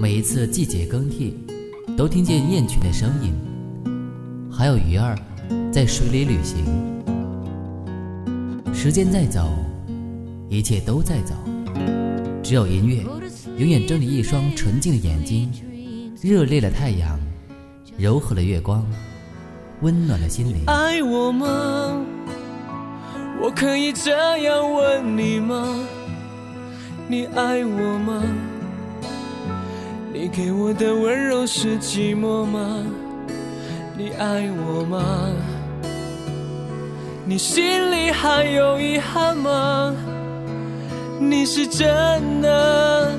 每一次季节更替，都听见雁群的声音，还有鱼儿在水里旅行。时间在走，一切都在走，只有音乐永远睁着一双纯净的眼睛，热烈的太阳，柔和的月光，温暖的心灵。爱我吗？我可以这样问你吗？你爱我吗？你给我的温柔是寂寞吗？你爱我吗？你心里还有遗憾吗？你是真的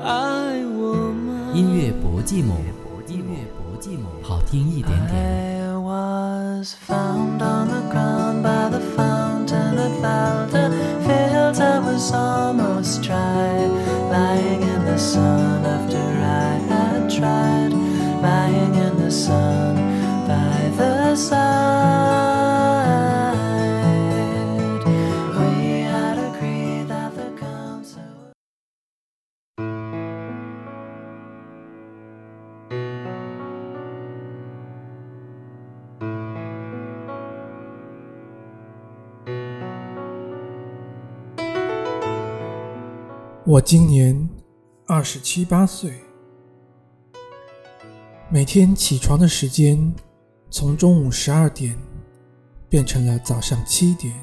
爱我吗？音乐不寂寞，音乐不寂寞，好听一点点。我今年二十七八岁，每天起床的时间从中午十二点变成了早上七点，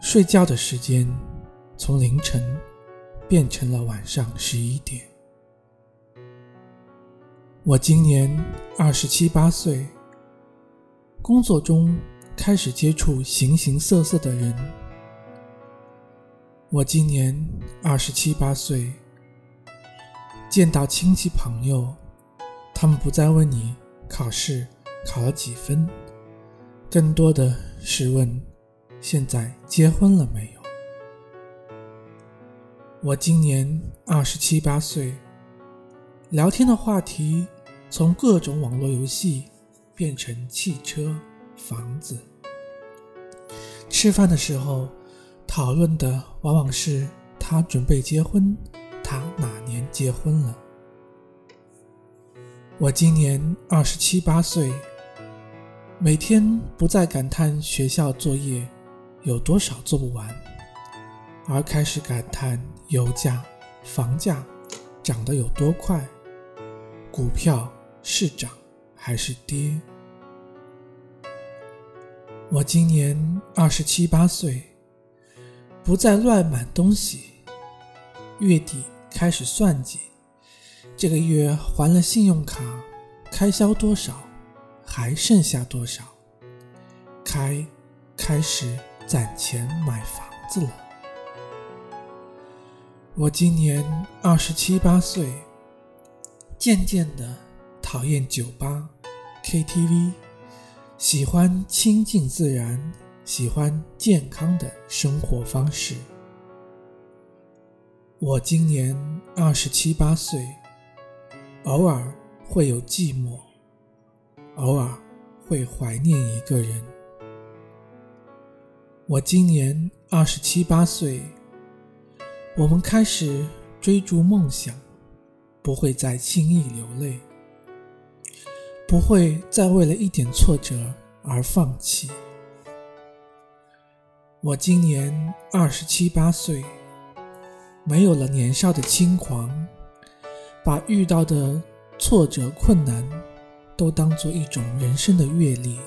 睡觉的时间从凌晨变成了晚上十一点。我今年二十七八岁，工作中开始接触形形色色的人。我今年二十七八岁，见到亲戚朋友，他们不再问你考试考了几分，更多的是问现在结婚了没有。我今年二十七八岁，聊天的话题从各种网络游戏变成汽车、房子，吃饭的时候。讨论的往往是他准备结婚，他哪年结婚了。我今年二十七八岁，每天不再感叹学校作业有多少做不完，而开始感叹油价、房价涨得有多快，股票是涨还是跌。我今年二十七八岁。不再乱买东西，月底开始算计，这个月还了信用卡，开销多少，还剩下多少，开开始攒钱买房子了。我今年二十七八岁，渐渐的讨厌酒吧、KTV，喜欢亲近自然。喜欢健康的生活方式。我今年二十七八岁，偶尔会有寂寞，偶尔会怀念一个人。我今年二十七八岁，我们开始追逐梦想，不会再轻易流泪，不会再为了一点挫折而放弃。我今年二十七八岁，没有了年少的轻狂，把遇到的挫折困难都当做一种人生的阅历，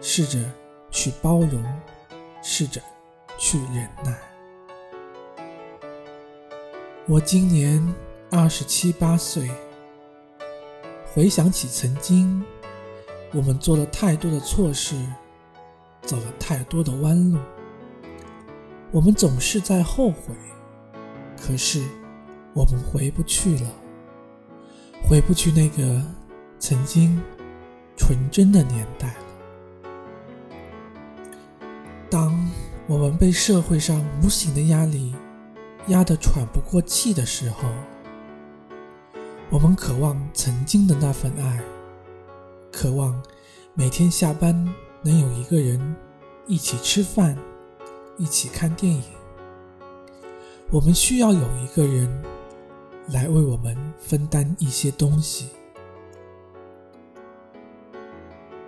试着去包容，试着去忍耐。我今年二十七八岁，回想起曾经，我们做了太多的错事，走了太多的弯路。我们总是在后悔，可是我们回不去了，回不去那个曾经纯真的年代了。当我们被社会上无形的压力压得喘不过气的时候，我们渴望曾经的那份爱，渴望每天下班能有一个人一起吃饭。一起看电影。我们需要有一个人，来为我们分担一些东西。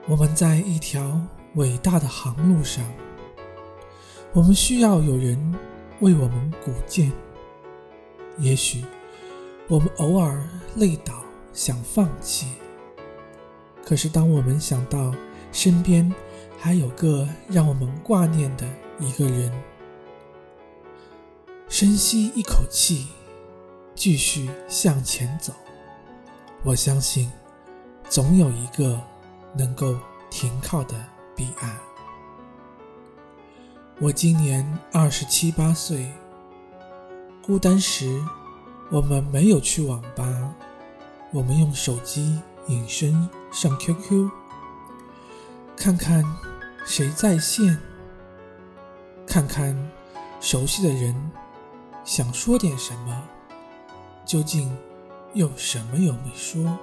我们在一条伟大的航路上，我们需要有人为我们鼓劲。也许我们偶尔累倒，想放弃。可是当我们想到身边还有个让我们挂念的一个人，深吸一口气，继续向前走。我相信，总有一个能够停靠的彼岸。我今年二十七八岁，孤单时，我们没有去网吧，我们用手机隐身上 QQ，看看谁在线，看看熟悉的人。想说点什么，究竟又什么又没说？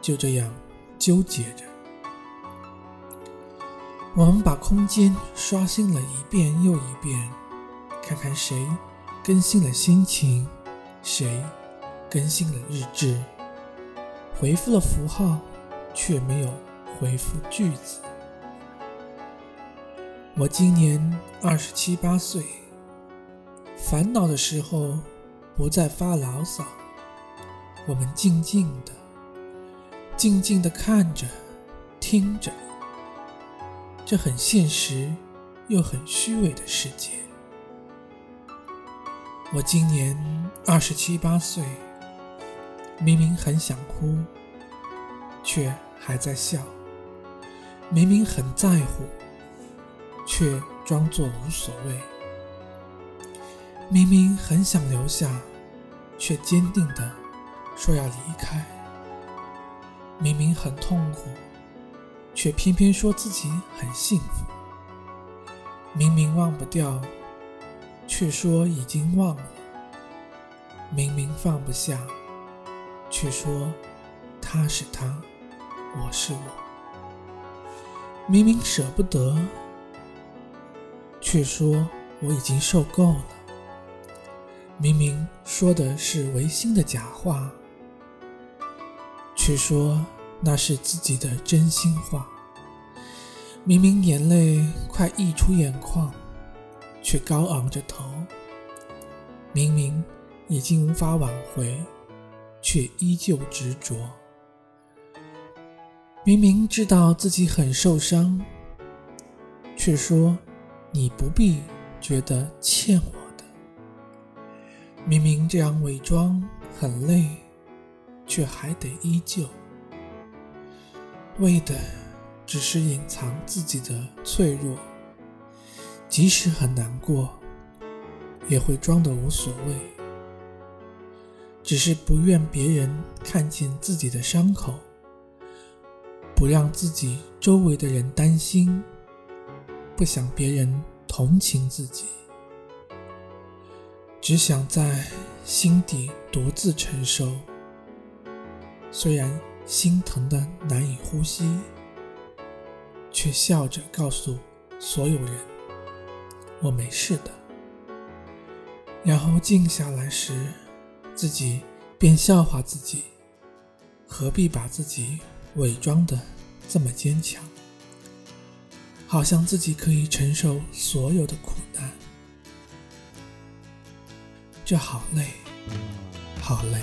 就这样纠结着。我们把空间刷新了一遍又一遍，看看谁更新了心情，谁更新了日志，回复了符号，却没有回复句子。我今年二十七八岁。烦恼的时候，不再发牢骚。我们静静的、静静的看着、听着，这很现实又很虚伪的世界。我今年二十七八岁，明明很想哭，却还在笑；明明很在乎，却装作无所谓。明明很想留下，却坚定的说要离开。明明很痛苦，却偏偏说自己很幸福。明明忘不掉，却说已经忘了。明明放不下，却说他是他，我是我。明明舍不得，却说我已经受够了。明明说的是违心的假话，却说那是自己的真心话。明明眼泪快溢出眼眶，却高昂着头。明明已经无法挽回，却依旧执着。明明知道自己很受伤，却说你不必觉得欠我的。明明这样伪装很累，却还得依旧，为的只是隐藏自己的脆弱。即使很难过，也会装的无所谓，只是不愿别人看见自己的伤口，不让自己周围的人担心，不想别人同情自己。只想在心底独自承受，虽然心疼的难以呼吸，却笑着告诉所有人：“我没事的。”然后静下来时，自己便笑话自己：何必把自己伪装的这么坚强？好像自己可以承受所有的苦难。这好累，好累。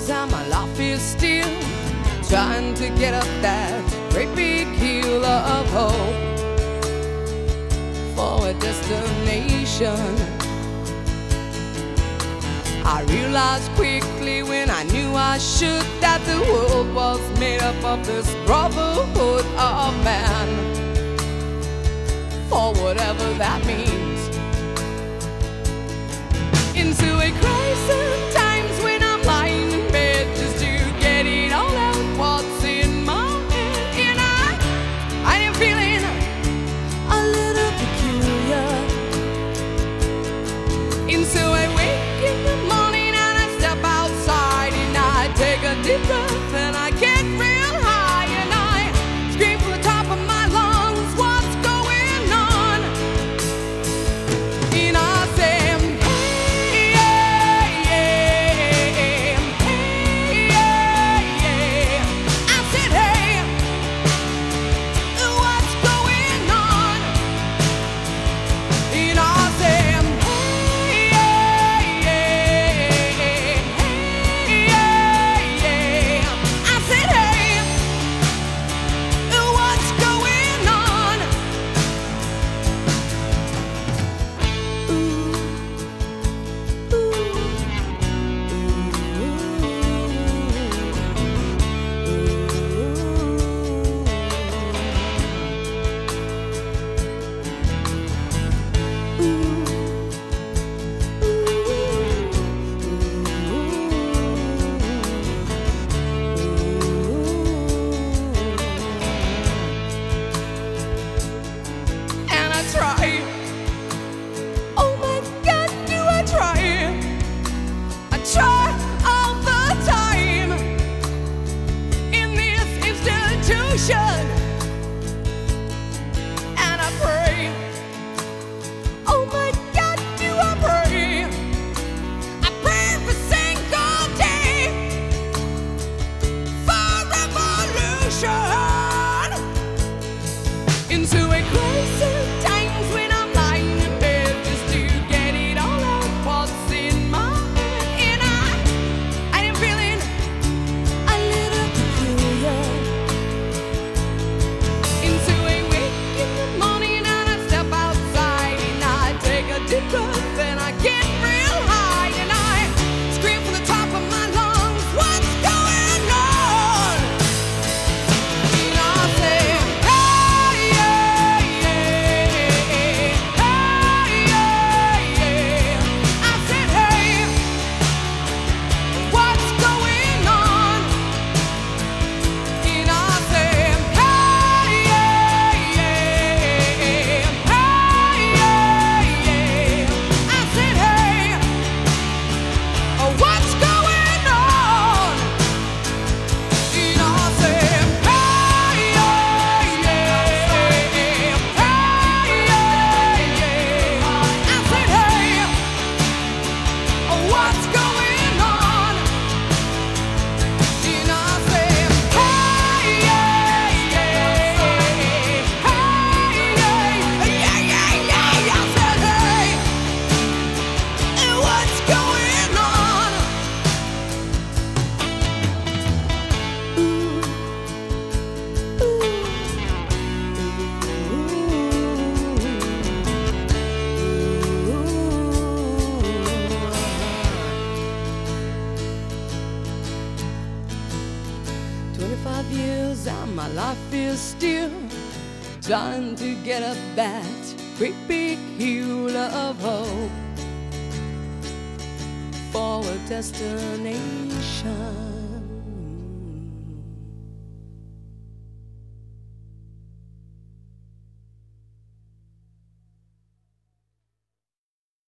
And my life is still trying to get up that great big hill of hope for a destination. I realized quickly when I knew I should that the world was made up of this brotherhood of man. For whatever that means. Into a crisis into 25 years and my life is still trying to get up that great big hill of hope for a destination.